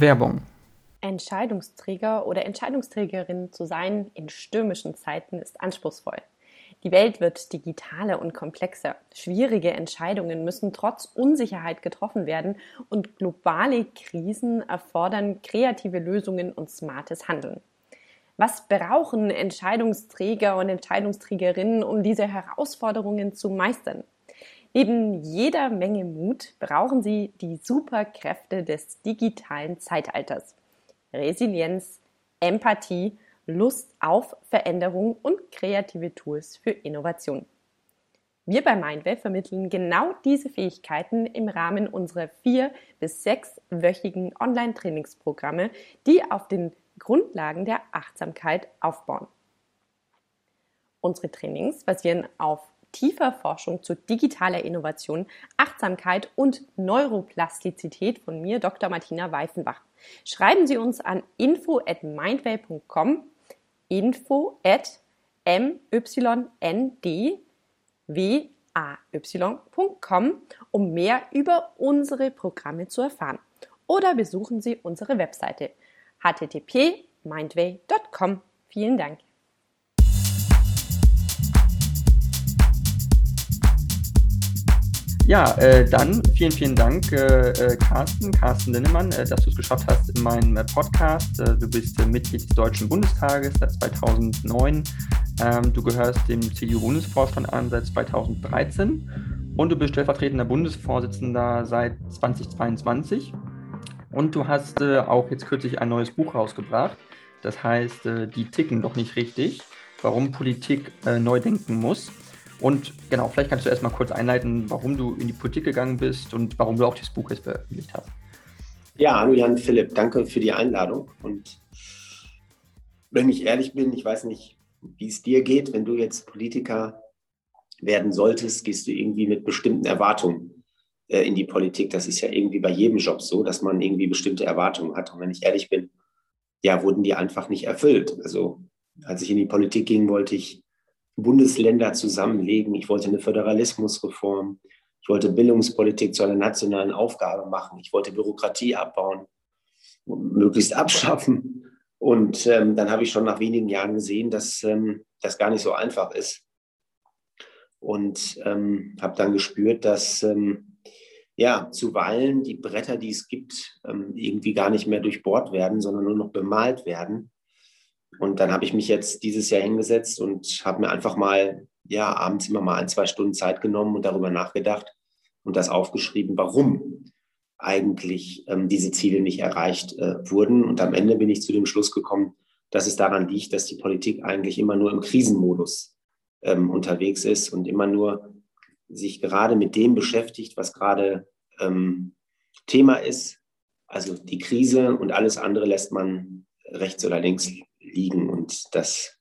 Werbung. Entscheidungsträger oder Entscheidungsträgerin zu sein in stürmischen Zeiten ist anspruchsvoll. Die Welt wird digitaler und komplexer. Schwierige Entscheidungen müssen trotz Unsicherheit getroffen werden und globale Krisen erfordern kreative Lösungen und smartes Handeln. Was brauchen Entscheidungsträger und Entscheidungsträgerinnen, um diese Herausforderungen zu meistern? Neben jeder Menge Mut brauchen sie die Superkräfte des digitalen Zeitalters. Resilienz, Empathie, Lust auf Veränderung und kreative Tools für Innovation. Wir bei Mindwave vermitteln genau diese Fähigkeiten im Rahmen unserer vier- bis sechswöchigen Online-Trainingsprogramme, die auf den Grundlagen der Achtsamkeit aufbauen. Unsere Trainings basieren auf tiefer Forschung zu digitaler Innovation, Achtsamkeit und Neuroplastizität von mir, Dr. Martina Weifenbach. Schreiben Sie uns an info at mindway.com, info at myndway.com, um mehr über unsere Programme zu erfahren. Oder besuchen Sie unsere Webseite http://mindway.com. Vielen Dank. Ja, äh, dann vielen, vielen Dank, äh, äh Carsten, Carsten Linnemann, äh, dass du es geschafft hast in meinem äh, Podcast. Äh, du bist Mitglied des Deutschen Bundestages seit 2009. Ähm, du gehörst dem CDU-Bundesvorstand an seit 2013 und du bist stellvertretender Bundesvorsitzender seit 2022. Und du hast auch jetzt kürzlich ein neues Buch rausgebracht. Das heißt, die ticken doch nicht richtig, warum Politik neu denken muss. Und genau, vielleicht kannst du erstmal kurz einleiten, warum du in die Politik gegangen bist und warum du auch dieses Buch jetzt veröffentlicht hast. Ja, hallo Jan Philipp, danke für die Einladung. Und wenn ich ehrlich bin, ich weiß nicht, wie es dir geht, wenn du jetzt Politiker werden solltest, gehst du irgendwie mit bestimmten Erwartungen äh, in die Politik. Das ist ja irgendwie bei jedem Job so, dass man irgendwie bestimmte Erwartungen hat. Und wenn ich ehrlich bin, ja, wurden die einfach nicht erfüllt. Also als ich in die Politik ging, wollte ich Bundesländer zusammenlegen. Ich wollte eine Föderalismusreform. Ich wollte Bildungspolitik zu einer nationalen Aufgabe machen. Ich wollte Bürokratie abbauen, möglichst abschaffen. Und ähm, dann habe ich schon nach wenigen Jahren gesehen, dass ähm, das gar nicht so einfach ist. Und ähm, habe dann gespürt, dass ähm, ja, zuweilen die Bretter, die es gibt, ähm, irgendwie gar nicht mehr durchbohrt werden, sondern nur noch bemalt werden. Und dann habe ich mich jetzt dieses Jahr hingesetzt und habe mir einfach mal, ja, abends immer mal ein, zwei Stunden Zeit genommen und darüber nachgedacht und das aufgeschrieben, warum eigentlich ähm, diese Ziele nicht erreicht äh, wurden. Und am Ende bin ich zu dem Schluss gekommen, dass es daran liegt, dass die Politik eigentlich immer nur im Krisenmodus ähm, unterwegs ist und immer nur sich gerade mit dem beschäftigt, was gerade ähm, Thema ist. Also die Krise und alles andere lässt man rechts oder links liegen. Und das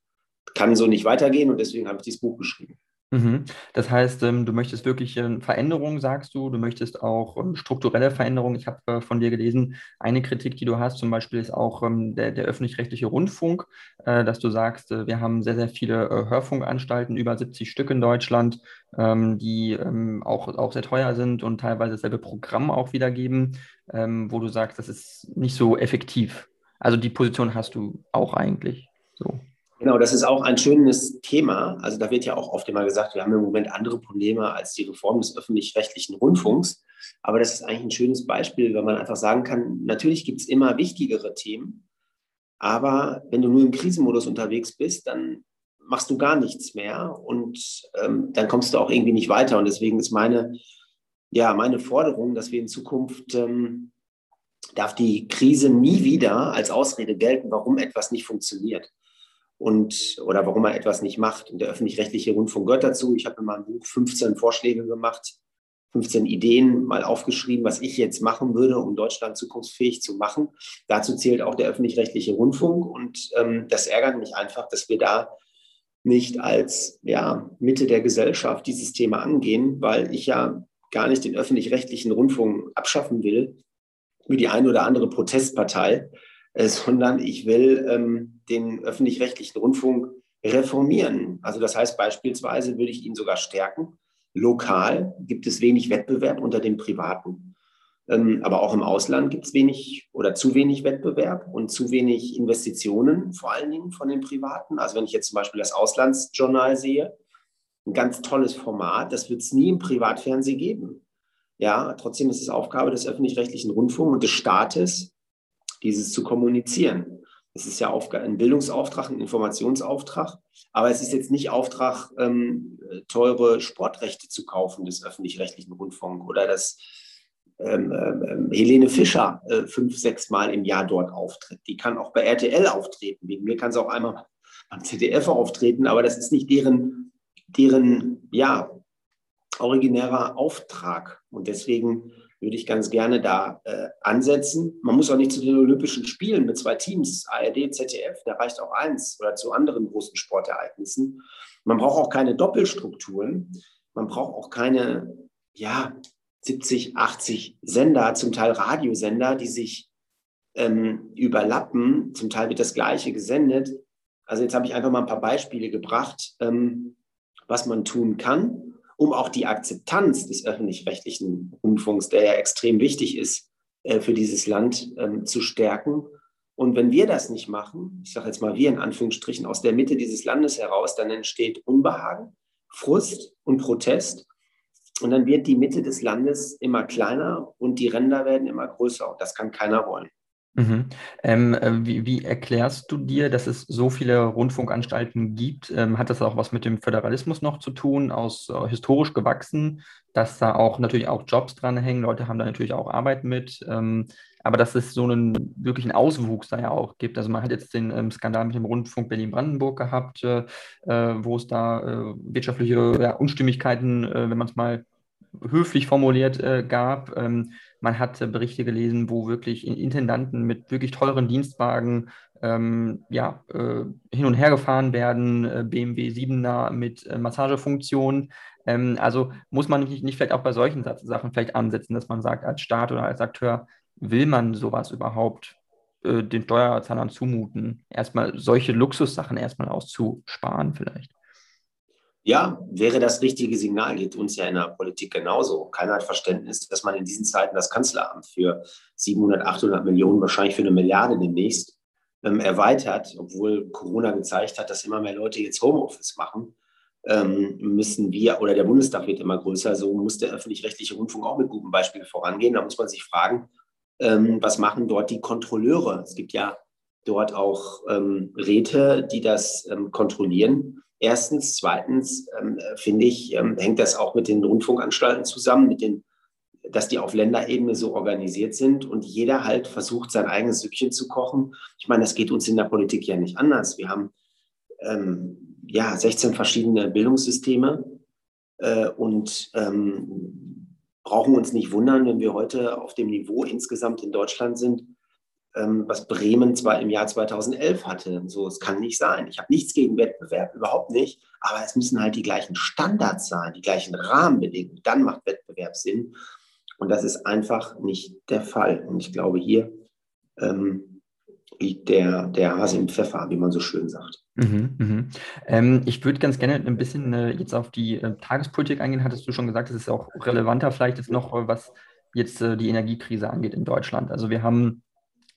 kann so nicht weitergehen und deswegen habe ich dieses Buch geschrieben. Mhm. Das heißt, ähm, du möchtest wirklich ähm, Veränderungen, sagst du, du möchtest auch ähm, strukturelle Veränderungen. Ich habe äh, von dir gelesen, eine Kritik, die du hast, zum Beispiel ist auch der, der öffentlich-rechtliche Rundfunk, äh, dass du sagst, äh, wir haben sehr, sehr viele Hörfunkanstalten, über 70 Stück in Deutschland, die auch, auch sehr teuer sind und teilweise dasselbe Programm auch wiedergeben, wo du sagst, das ist nicht so effektiv. Also die Position hast du auch eigentlich so. Genau, das ist auch ein schönes Thema. Also da wird ja auch oft immer gesagt, wir haben im Moment andere Probleme als die Reform des öffentlich-rechtlichen Rundfunks. Aber das ist eigentlich ein schönes Beispiel, weil man einfach sagen kann, natürlich gibt es immer wichtigere Themen. Aber wenn du nur im Krisenmodus unterwegs bist, dann machst du gar nichts mehr und ähm, dann kommst du auch irgendwie nicht weiter. Und deswegen ist meine, ja, meine Forderung, dass wir in Zukunft ähm, darf die Krise nie wieder als Ausrede gelten, warum etwas nicht funktioniert und oder warum man etwas nicht macht. Und der öffentlich-rechtliche Rundfunk gehört dazu. Ich habe in meinem Buch 15 Vorschläge gemacht, 15 Ideen mal aufgeschrieben, was ich jetzt machen würde, um Deutschland zukunftsfähig zu machen. Dazu zählt auch der öffentlich-rechtliche Rundfunk. Und ähm, das ärgert mich einfach, dass wir da nicht als ja, Mitte der Gesellschaft dieses Thema angehen, weil ich ja gar nicht den öffentlich-rechtlichen Rundfunk abschaffen will, wie die eine oder andere Protestpartei, äh, sondern ich will ähm, den öffentlich-rechtlichen Rundfunk reformieren. Also das heißt beispielsweise würde ich ihn sogar stärken. Lokal gibt es wenig Wettbewerb unter den Privaten. Ähm, aber auch im Ausland gibt es wenig oder zu wenig Wettbewerb und zu wenig Investitionen, vor allen Dingen von den Privaten. Also wenn ich jetzt zum Beispiel das Auslandsjournal sehe, ein ganz tolles Format, das wird es nie im Privatfernsehen geben. Ja, trotzdem ist es Aufgabe des öffentlich-rechtlichen Rundfunks und des Staates, dieses zu kommunizieren. Es ist ja ein Bildungsauftrag, ein Informationsauftrag, aber es ist jetzt nicht Auftrag, ähm, teure Sportrechte zu kaufen des öffentlich-rechtlichen Rundfunks oder dass ähm, ähm, Helene Fischer äh, fünf, sechs Mal im Jahr dort auftritt. Die kann auch bei RTL auftreten. Wegen mir kann sie auch einmal beim ZDF auftreten, aber das ist nicht deren, deren ja, originärer Auftrag. Und deswegen würde ich ganz gerne da äh, ansetzen. Man muss auch nicht zu den Olympischen Spielen mit zwei Teams, ARD, ZDF, da reicht auch eins oder zu anderen großen Sportereignissen. Man braucht auch keine Doppelstrukturen. Man braucht auch keine, ja, 70, 80 Sender, zum Teil Radiosender, die sich ähm, überlappen. Zum Teil wird das Gleiche gesendet. Also jetzt habe ich einfach mal ein paar Beispiele gebracht, ähm, was man tun kann um auch die Akzeptanz des öffentlich-rechtlichen Rundfunks, der ja extrem wichtig ist äh, für dieses Land, ähm, zu stärken. Und wenn wir das nicht machen, ich sage jetzt mal wir in Anführungsstrichen, aus der Mitte dieses Landes heraus, dann entsteht Unbehagen, Frust und Protest. Und dann wird die Mitte des Landes immer kleiner und die Ränder werden immer größer. Und das kann keiner wollen. Mhm. Ähm, äh, wie, wie, erklärst du dir, dass es so viele Rundfunkanstalten gibt? Ähm, hat das auch was mit dem Föderalismus noch zu tun, aus äh, historisch gewachsen, dass da auch natürlich auch Jobs dranhängen, Leute haben da natürlich auch Arbeit mit, ähm, aber dass es so einen wirklichen Auswuchs da ja auch gibt. Also man hat jetzt den ähm, Skandal mit dem Rundfunk Berlin-Brandenburg gehabt, äh, äh wo es da äh, wirtschaftliche ja, Unstimmigkeiten, äh, wenn man es mal höflich formuliert gab. Man hat äh, Berichte gelesen, wo wirklich Intendanten mit wirklich teuren Dienstwagen ähm, ja, äh, hin und her gefahren werden, äh, BMW 7er mit äh, Massagefunktion. Ähm, also muss man nicht, nicht vielleicht auch bei solchen Sachen vielleicht ansetzen, dass man sagt, als Staat oder als Akteur, will man sowas überhaupt äh, den Steuerzahlern zumuten? Erstmal solche Luxussachen erstmal auszusparen vielleicht. Ja, wäre das richtige Signal, geht uns ja in der Politik genauso. Keiner hat Verständnis, dass man in diesen Zeiten das Kanzleramt für 700, 800 Millionen, wahrscheinlich für eine Milliarde demnächst, ähm, erweitert, obwohl Corona gezeigt hat, dass immer mehr Leute jetzt Homeoffice machen. Ähm, müssen wir, oder der Bundestag wird immer größer, so muss der öffentlich-rechtliche Rundfunk auch mit gutem Beispiel vorangehen. Da muss man sich fragen, ähm, was machen dort die Kontrolleure? Es gibt ja dort auch ähm, Räte, die das ähm, kontrollieren. Erstens. Zweitens ähm, finde ich, ähm, hängt das auch mit den Rundfunkanstalten zusammen, mit den, dass die auf Länderebene so organisiert sind und jeder halt versucht, sein eigenes Süppchen zu kochen. Ich meine, das geht uns in der Politik ja nicht anders. Wir haben ähm, ja 16 verschiedene Bildungssysteme äh, und ähm, brauchen uns nicht wundern, wenn wir heute auf dem Niveau insgesamt in Deutschland sind, ähm, was Bremen zwar im Jahr 2011 hatte. So, es kann nicht sein. Ich habe nichts gegen Wettbewerb, überhaupt nicht. Aber es müssen halt die gleichen Standards sein, die gleichen Rahmenbedingungen. Dann macht Wettbewerb Sinn. Und das ist einfach nicht der Fall. Und ich glaube, hier ähm, liegt der, der Hase im Pfeffer, wie man so schön sagt. Mhm, mhm. Ähm, ich würde ganz gerne ein bisschen äh, jetzt auf die äh, Tagespolitik eingehen. Hattest du schon gesagt, das ist auch relevanter vielleicht jetzt noch, äh, was jetzt äh, die Energiekrise angeht in Deutschland. Also wir haben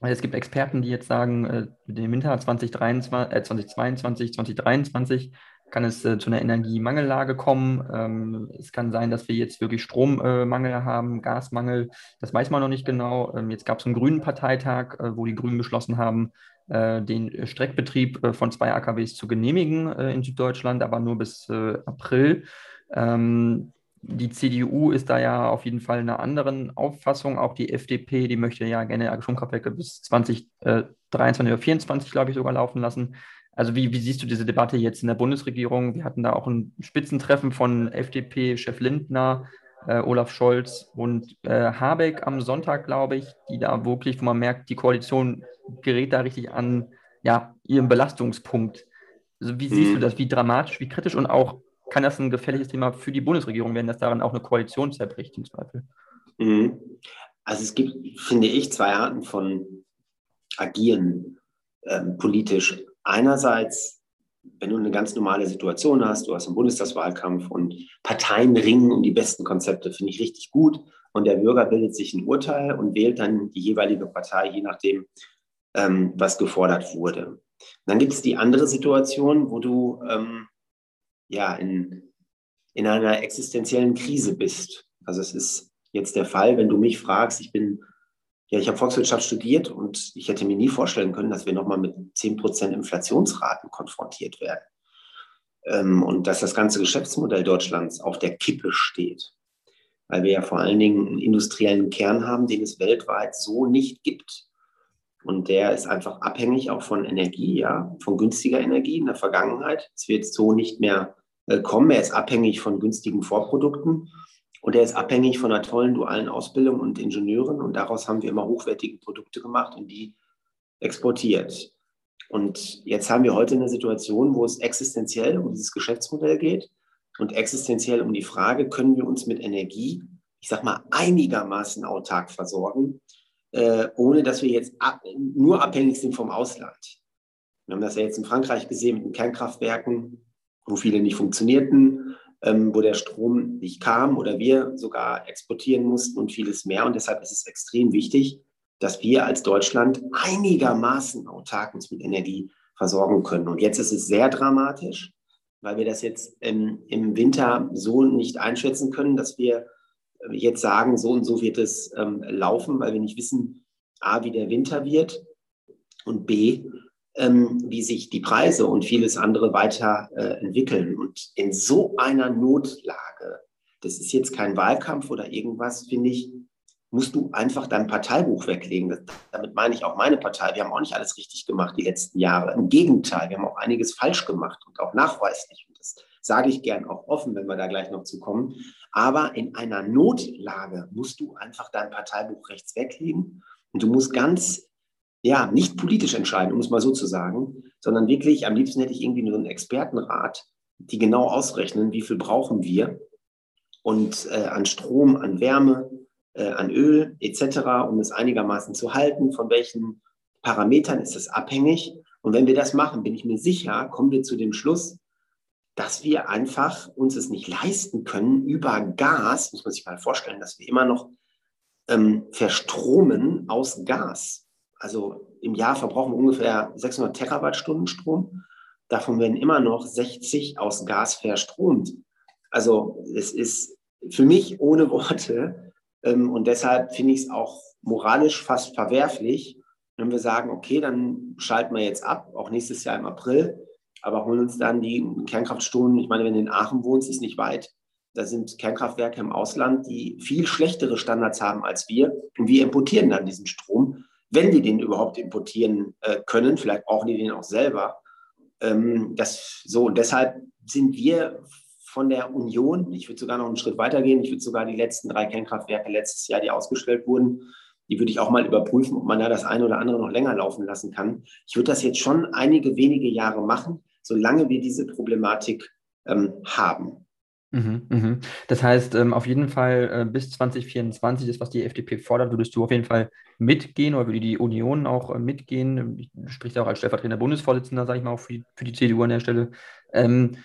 es gibt Experten, die jetzt sagen, äh, im Winter 2023, äh, 2022, 2023 kann es äh, zu einer Energiemangellage kommen. Ähm, es kann sein, dass wir jetzt wirklich Strommangel äh, haben, Gasmangel. Das weiß man noch nicht genau. Ähm, jetzt gab es einen grünen Parteitag, äh, wo die Grünen beschlossen haben, äh, den Streckbetrieb von zwei AKWs zu genehmigen in Süddeutschland, aber nur bis April. Ähm, die CDU ist da ja auf jeden Fall einer anderen Auffassung. Auch die FDP, die möchte ja gerne Atomkraftwerke bis 2023 äh, oder 2024, glaube ich, sogar laufen lassen. Also wie, wie, siehst du diese Debatte jetzt in der Bundesregierung? Wir hatten da auch ein Spitzentreffen von FDP-Chef Lindner, äh, Olaf Scholz und äh, Habeck am Sonntag, glaube ich, die da wirklich, wo man merkt, die Koalition gerät da richtig an ja, ihren Belastungspunkt. Also wie siehst mhm. du das? Wie dramatisch, wie kritisch und auch kann das ein gefährliches Thema für die Bundesregierung werden, dass daran auch eine Koalition zerbricht im Zweifel? Mhm. Also es gibt, finde ich, zwei Arten von Agieren ähm, politisch. Einerseits, wenn du eine ganz normale Situation hast, du hast einen Bundestagswahlkampf und Parteien ringen um die besten Konzepte, finde ich richtig gut. und der Bürger bildet sich ein Urteil und wählt dann die jeweilige Partei, je nachdem, ähm, was gefordert wurde. dann gibt es die andere Situation, wo du ähm, ja in, in einer existenziellen Krise bist. Also es ist jetzt der Fall, wenn du mich fragst, ich bin ja, ich habe Volkswirtschaft studiert und ich hätte mir nie vorstellen können, dass wir nochmal mit 10% Inflationsraten konfrontiert werden. Ähm, und dass das ganze Geschäftsmodell Deutschlands auf der Kippe steht. Weil wir ja vor allen Dingen einen industriellen Kern haben, den es weltweit so nicht gibt. Und der ist einfach abhängig auch von Energie, ja, von günstiger Energie in der Vergangenheit. Es wird so nicht mehr kommen. Er ist abhängig von günstigen Vorprodukten. Und er ist abhängig von einer tollen dualen Ausbildung und Ingenieuren. Und daraus haben wir immer hochwertige Produkte gemacht und die exportiert. Und jetzt haben wir heute eine Situation, wo es existenziell um dieses Geschäftsmodell geht und existenziell um die Frage, können wir uns mit Energie, ich sag mal, einigermaßen autark versorgen, äh, ohne dass wir jetzt ab, nur abhängig sind vom Ausland. Wir haben das ja jetzt in Frankreich gesehen mit den Kernkraftwerken, wo viele nicht funktionierten, ähm, wo der Strom nicht kam oder wir sogar exportieren mussten und vieles mehr. Und deshalb ist es extrem wichtig, dass wir als Deutschland einigermaßen autark uns mit Energie versorgen können. Und jetzt ist es sehr dramatisch, weil wir das jetzt ähm, im Winter so nicht einschätzen können, dass wir äh, jetzt sagen, so und so wird es ähm, laufen, weil wir nicht wissen, a, wie der Winter wird und b, ähm, wie sich die Preise und vieles andere weiter äh. Und in so einer Notlage, das ist jetzt kein Wahlkampf oder irgendwas, finde ich, musst du einfach dein Parteibuch weglegen. Das, damit meine ich auch meine Partei. Wir haben auch nicht alles richtig gemacht die letzten Jahre. Im Gegenteil, wir haben auch einiges falsch gemacht und auch nachweislich. Und das sage ich gern auch offen, wenn wir da gleich noch zu kommen. Aber in einer Notlage musst du einfach dein Parteibuch rechts weglegen und du musst ganz ja, nicht politisch entscheiden, um es mal so zu sagen, sondern wirklich, am liebsten hätte ich irgendwie nur einen Expertenrat, die genau ausrechnen, wie viel brauchen wir und äh, an Strom, an Wärme, äh, an Öl etc., um es einigermaßen zu halten, von welchen Parametern ist es abhängig. Und wenn wir das machen, bin ich mir sicher, kommen wir zu dem Schluss, dass wir einfach uns es nicht leisten können, über Gas, muss man sich mal vorstellen, dass wir immer noch ähm, verstromen aus Gas. Also im Jahr verbrauchen wir ungefähr 600 Terawattstunden Strom. Davon werden immer noch 60 aus Gas verstromt. Also es ist für mich ohne Worte ähm, und deshalb finde ich es auch moralisch fast verwerflich, wenn wir sagen, okay, dann schalten wir jetzt ab, auch nächstes Jahr im April, aber holen uns dann die Kernkraftstunden. Ich meine, wenn du in Aachen wohnst, ist nicht weit. Da sind Kernkraftwerke im Ausland, die viel schlechtere Standards haben als wir. Und wir importieren dann diesen Strom wenn die den überhaupt importieren äh, können. Vielleicht brauchen die den auch selber. Ähm, das, so, und deshalb sind wir von der Union, ich würde sogar noch einen Schritt weiter gehen, ich würde sogar die letzten drei Kernkraftwerke letztes Jahr, die ausgestellt wurden, die würde ich auch mal überprüfen, ob man da das eine oder andere noch länger laufen lassen kann. Ich würde das jetzt schon einige wenige Jahre machen, solange wir diese Problematik ähm, haben. Mhm, mhm. Das heißt, ähm, auf jeden Fall äh, bis 2024, das, was die FDP fordert, würdest du auf jeden Fall mitgehen oder würde die Union auch äh, mitgehen? Du sprichst ja auch als stellvertretender Bundesvorsitzender, sage ich mal, auch für die, für die CDU an der Stelle. Ähm,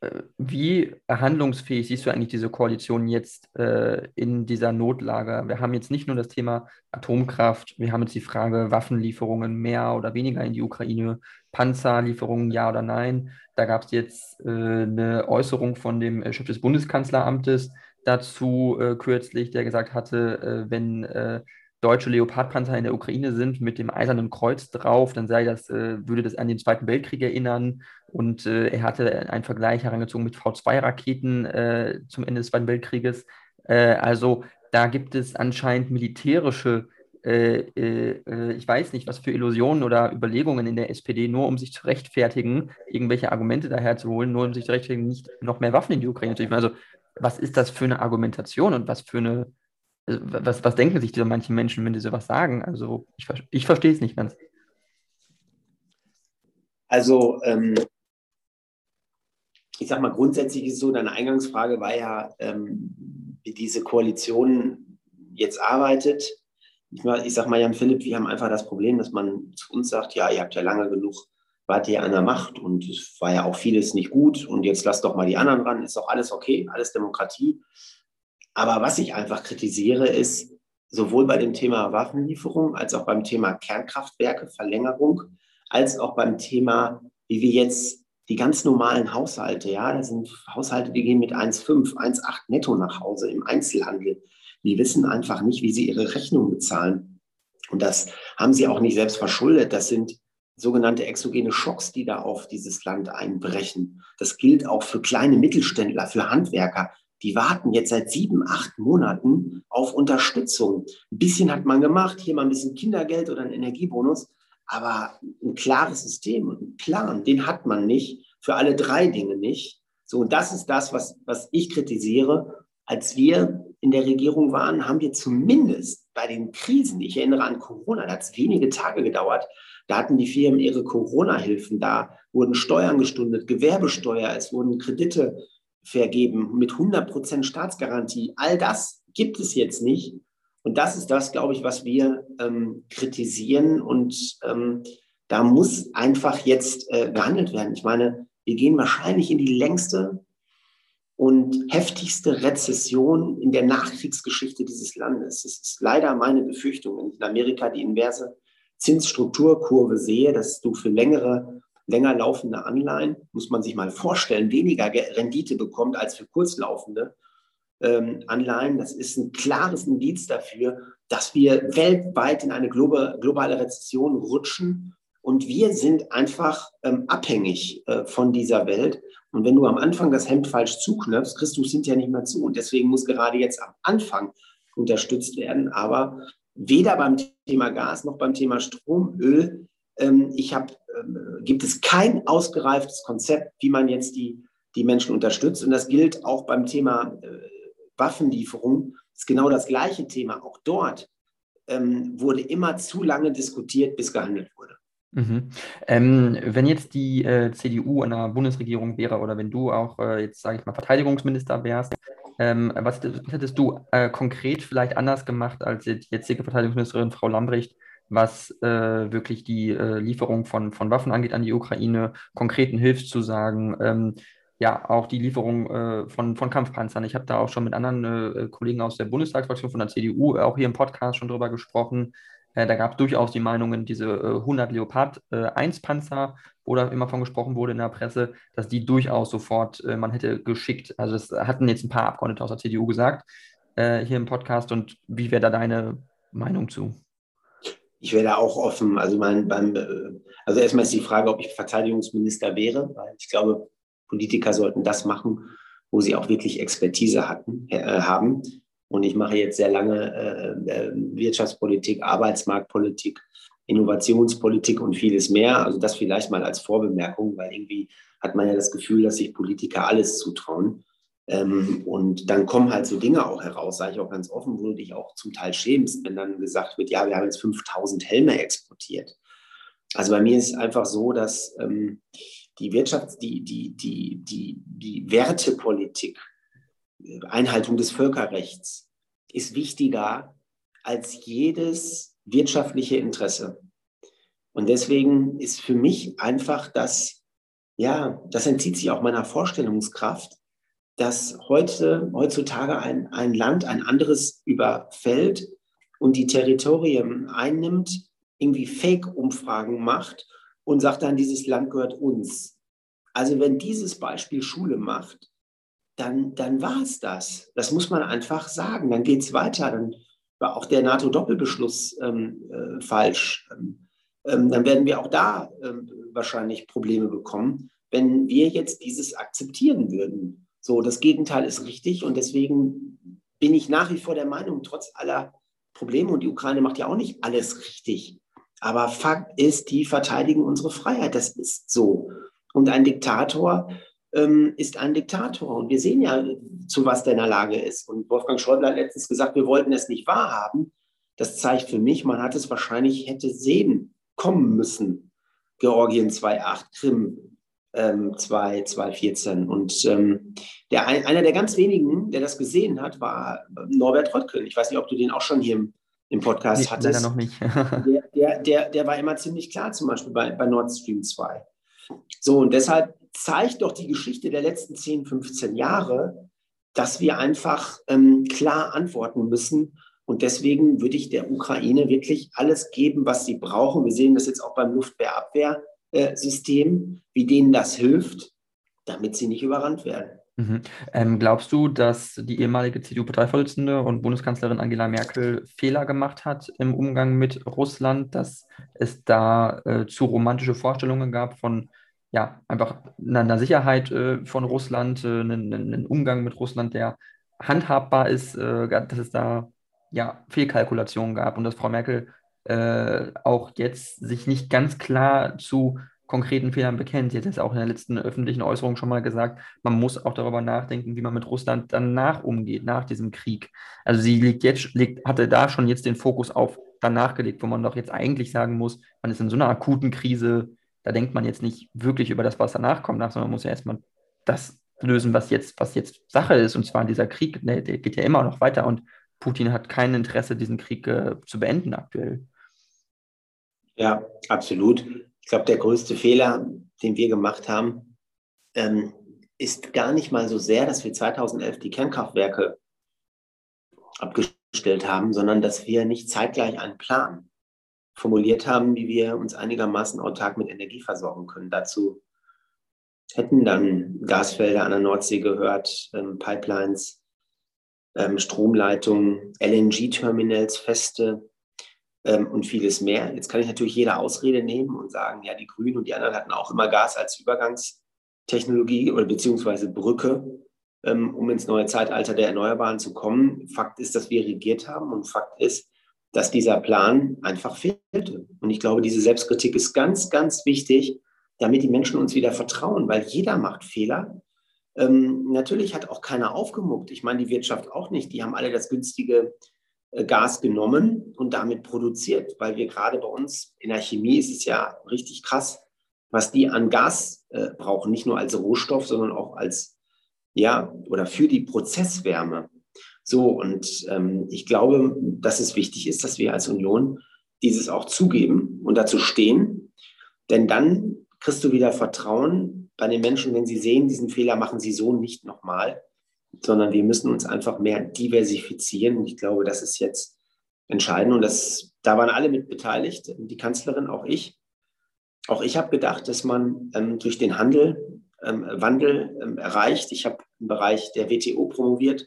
äh, wie handlungsfähig siehst du eigentlich diese Koalition jetzt äh, in dieser Notlage? Wir haben jetzt nicht nur das Thema Atomkraft, wir haben jetzt die Frage Waffenlieferungen mehr oder weniger in die Ukraine, Panzerlieferungen ja oder nein. Da gab es jetzt äh, eine Äußerung von dem äh, Chef des Bundeskanzleramtes dazu äh, kürzlich, der gesagt hatte, äh, wenn äh, deutsche Leopardpanzer in der Ukraine sind mit dem Eisernen Kreuz drauf, dann sei das, äh, würde das an den Zweiten Weltkrieg erinnern. Und er hatte einen Vergleich herangezogen mit V2-Raketen zum Ende des Zweiten Weltkrieges. also da gibt es anscheinend militärische ich weiß nicht, was für Illusionen oder Überlegungen in der SPD, nur um sich zu rechtfertigen, irgendwelche Argumente daherzuholen, nur um sich zu rechtfertigen, nicht noch mehr Waffen in die Ukraine zu liefern. Also, was ist das für eine Argumentation und was für eine, also, was, was denken sich diese manchen Menschen, wenn die sowas sagen? Also, ich, ich verstehe es nicht ganz. Also, ähm, ich sag mal, grundsätzlich ist so, deine Eingangsfrage war ja, ähm, wie diese Koalition jetzt arbeitet ich, ich sage mal, Jan Philipp, wir haben einfach das Problem, dass man zu uns sagt, ja, ihr habt ja lange genug, wart ihr an der Macht und es war ja auch vieles nicht gut und jetzt lasst doch mal die anderen ran, ist doch alles okay, alles Demokratie. Aber was ich einfach kritisiere, ist sowohl bei dem Thema Waffenlieferung als auch beim Thema Kernkraftwerke, Verlängerung, als auch beim Thema, wie wir jetzt die ganz normalen Haushalte, ja, das sind Haushalte, die gehen mit 1,5, 1,8 netto nach Hause im Einzelhandel. Die wissen einfach nicht, wie sie ihre Rechnung bezahlen. Und das haben sie auch nicht selbst verschuldet. Das sind sogenannte exogene Schocks, die da auf dieses Land einbrechen. Das gilt auch für kleine Mittelständler, für Handwerker. Die warten jetzt seit sieben, acht Monaten auf Unterstützung. Ein bisschen hat man gemacht, hier mal ein bisschen Kindergeld oder ein Energiebonus. Aber ein klares System und einen Plan, den hat man nicht, für alle drei Dinge nicht. So, und das ist das, was, was ich kritisiere. Als wir in der Regierung waren, haben wir zumindest bei den Krisen, ich erinnere an Corona, da hat es wenige Tage gedauert, da hatten die Firmen ihre Corona-Hilfen, da wurden Steuern gestundet, Gewerbesteuer, es wurden Kredite vergeben mit 100 Prozent Staatsgarantie. All das gibt es jetzt nicht. Und das ist das, glaube ich, was wir ähm, kritisieren. Und ähm, da muss einfach jetzt äh, gehandelt werden. Ich meine, wir gehen wahrscheinlich in die längste und heftigste Rezession in der Nachkriegsgeschichte dieses Landes. Das ist leider meine Befürchtung. Wenn ich in Amerika die inverse Zinsstrukturkurve sehe, dass du für längere, länger laufende Anleihen, muss man sich mal vorstellen, weniger Rendite bekommt als für kurzlaufende ähm, Anleihen. Das ist ein klares Indiz dafür, dass wir weltweit in eine globale Rezession rutschen. Und wir sind einfach ähm, abhängig äh, von dieser Welt. Und wenn du am Anfang das Hemd falsch zuknöpfst, kriegst du es hinterher nicht mehr zu. Und deswegen muss gerade jetzt am Anfang unterstützt werden. Aber weder beim Thema Gas noch beim Thema Strom, Öl, ähm, ich hab, ähm, gibt es kein ausgereiftes Konzept, wie man jetzt die, die Menschen unterstützt. Und das gilt auch beim Thema äh, Waffenlieferung ist genau das gleiche Thema. Auch dort ähm, wurde immer zu lange diskutiert, bis gehandelt wurde. Mhm. Ähm, wenn jetzt die äh, CDU in der Bundesregierung wäre oder wenn du auch äh, jetzt, sage ich mal, Verteidigungsminister wärst, ähm, was, was, hättest du äh, konkret vielleicht anders gemacht als die jetzige Verteidigungsministerin Frau Lambrecht, was äh, wirklich die äh, Lieferung von, von Waffen angeht an die Ukraine, konkreten Hilfszusagen, ähm, ja, auch die Lieferung äh, von, von Kampfpanzern. Ich habe da auch schon mit anderen äh, Kollegen aus der Bundestagsfraktion von der CDU, auch hier im Podcast schon drüber gesprochen. Äh, da gab es durchaus die Meinungen, diese 100 äh, Leopard 1 äh, Panzer, wo da immer von gesprochen wurde in der Presse, dass die durchaus sofort man hätte geschickt. Also das hatten jetzt ein paar Abgeordnete aus der CDU gesagt hier im Podcast. Und wie wäre da deine Meinung zu? Ich wäre da auch offen. Also, mein, beim, also erstmal ist die Frage, ob ich Verteidigungsminister wäre, weil ich glaube, Politiker sollten das machen, wo sie auch wirklich Expertise hatten, haben. Und ich mache jetzt sehr lange äh, äh, Wirtschaftspolitik, Arbeitsmarktpolitik, Innovationspolitik und vieles mehr. Also das vielleicht mal als Vorbemerkung, weil irgendwie hat man ja das Gefühl, dass sich Politiker alles zutrauen. Ähm, und dann kommen halt so Dinge auch heraus, sage ich auch ganz offen, wo du dich auch zum Teil schämst, wenn dann gesagt wird, ja, wir haben jetzt 5000 Helme exportiert. Also bei mir ist es einfach so, dass ähm, die Wirtschafts-, die, die, die, die, die Wertepolitik, Einhaltung des Völkerrechts ist wichtiger als jedes wirtschaftliche Interesse. Und deswegen ist für mich einfach das, ja, das entzieht sich auch meiner Vorstellungskraft, dass heute, heutzutage ein, ein Land ein anderes überfällt und die Territorien einnimmt, irgendwie Fake-Umfragen macht und sagt dann, dieses Land gehört uns. Also wenn dieses Beispiel Schule macht, dann, dann war es das. Das muss man einfach sagen. Dann geht es weiter. Dann war auch der NATO-Doppelbeschluss ähm, äh, falsch. Ähm, ähm, dann werden wir auch da ähm, wahrscheinlich Probleme bekommen, wenn wir jetzt dieses akzeptieren würden. So, das Gegenteil ist richtig und deswegen bin ich nach wie vor der Meinung, trotz aller Probleme, und die Ukraine macht ja auch nicht alles richtig, aber Fakt ist, die verteidigen unsere Freiheit. Das ist so. Und ein Diktator ähm, ist ein Diktator. Und wir sehen ja, zu was der in der Lage ist. Und Wolfgang Schäuble hat letztens gesagt, wir wollten es nicht wahrhaben. Das zeigt für mich, man hat es wahrscheinlich hätte sehen kommen müssen. Georgien 2.8, Krim ähm, 2.14. Und ähm, der, einer der ganz wenigen, der das gesehen hat, war Norbert Röttgen. Ich weiß nicht, ob du den auch schon hier im im Podcast nee, hattest. Leider noch nicht. der, der, der, der war immer ziemlich klar, zum Beispiel bei, bei Nord Stream 2. So, und deshalb zeigt doch die Geschichte der letzten 10, 15 Jahre, dass wir einfach ähm, klar antworten müssen. Und deswegen würde ich der Ukraine wirklich alles geben, was sie brauchen. Wir sehen das jetzt auch beim Luftwehrabwehrsystem, wie denen das hilft, damit sie nicht überrannt werden. Mhm. Ähm, glaubst du, dass die ehemalige CDU-Parteivorsitzende und Bundeskanzlerin Angela Merkel Fehler gemacht hat im Umgang mit Russland, dass es da äh, zu romantische Vorstellungen gab von ja, einfach einer Sicherheit äh, von Russland, äh, einen, einen, Umgang mit Russland, der handhabbar ist, äh, dass es da ja Fehlkalkulationen gab und dass Frau Merkel äh, auch jetzt sich nicht ganz klar zu konkreten Fehlern bekennt. Sie hat es auch in der letzten öffentlichen Äußerung schon mal gesagt, man muss auch darüber nachdenken, wie man mit Russland danach umgeht, nach diesem Krieg. Also sie liegt jetzt, liegt, hatte da schon jetzt den Fokus auf danach gelegt, wo man doch jetzt eigentlich sagen muss, man ist in so einer akuten Krise, da denkt man jetzt nicht wirklich über das, was danach kommt, sondern man muss ja erstmal das lösen, was jetzt, was jetzt Sache ist. Und zwar dieser Krieg, ne, der geht ja immer noch weiter und Putin hat kein Interesse, diesen Krieg äh, zu beenden aktuell. Ja, absolut. Ich glaube, der größte Fehler, den wir gemacht haben, ähm, ist gar nicht mal so sehr, dass wir 2011 die Kernkraftwerke abgestellt haben, sondern dass wir nicht zeitgleich einen Plan formuliert haben, wie wir uns einigermaßen autark mit Energie versorgen können. Dazu hätten dann Gasfelder an der Nordsee gehört, ähm, Pipelines, ähm, Stromleitungen, LNG-Terminals, feste, ähm, und vieles mehr. Jetzt kann ich natürlich jede Ausrede nehmen und sagen, ja, die Grünen und die anderen hatten auch immer Gas als Übergangstechnologie oder beziehungsweise Brücke, ähm, um ins neue Zeitalter der Erneuerbaren zu kommen. Fakt ist, dass wir regiert haben und Fakt ist, dass dieser Plan einfach fehlte. Und ich glaube, diese Selbstkritik ist ganz, ganz wichtig, damit die Menschen uns wieder vertrauen, weil jeder macht Fehler. Ähm, natürlich hat auch keiner aufgemuckt. Ich meine, die Wirtschaft auch nicht. Die haben alle das günstige äh, Gas genommen und damit produziert, weil wir gerade bei uns in der Chemie ist es ja richtig krass, was die an Gas äh, brauchen, nicht nur als Rohstoff, sondern auch als, ja, oder für die Prozesswärme. So, und ähm, ich glaube, dass es wichtig ist, dass wir als Union dieses auch zugeben und dazu stehen, denn dann kriegst du wieder Vertrauen bei den Menschen, wenn sie sehen, diesen Fehler machen sie so nicht nochmal sondern wir müssen uns einfach mehr diversifizieren. Und ich glaube, das ist jetzt entscheidend. Und das, da waren alle mit beteiligt, die Kanzlerin, auch ich. Auch ich habe gedacht, dass man ähm, durch den Handel ähm, Wandel ähm, erreicht. Ich habe im Bereich der WTO promoviert.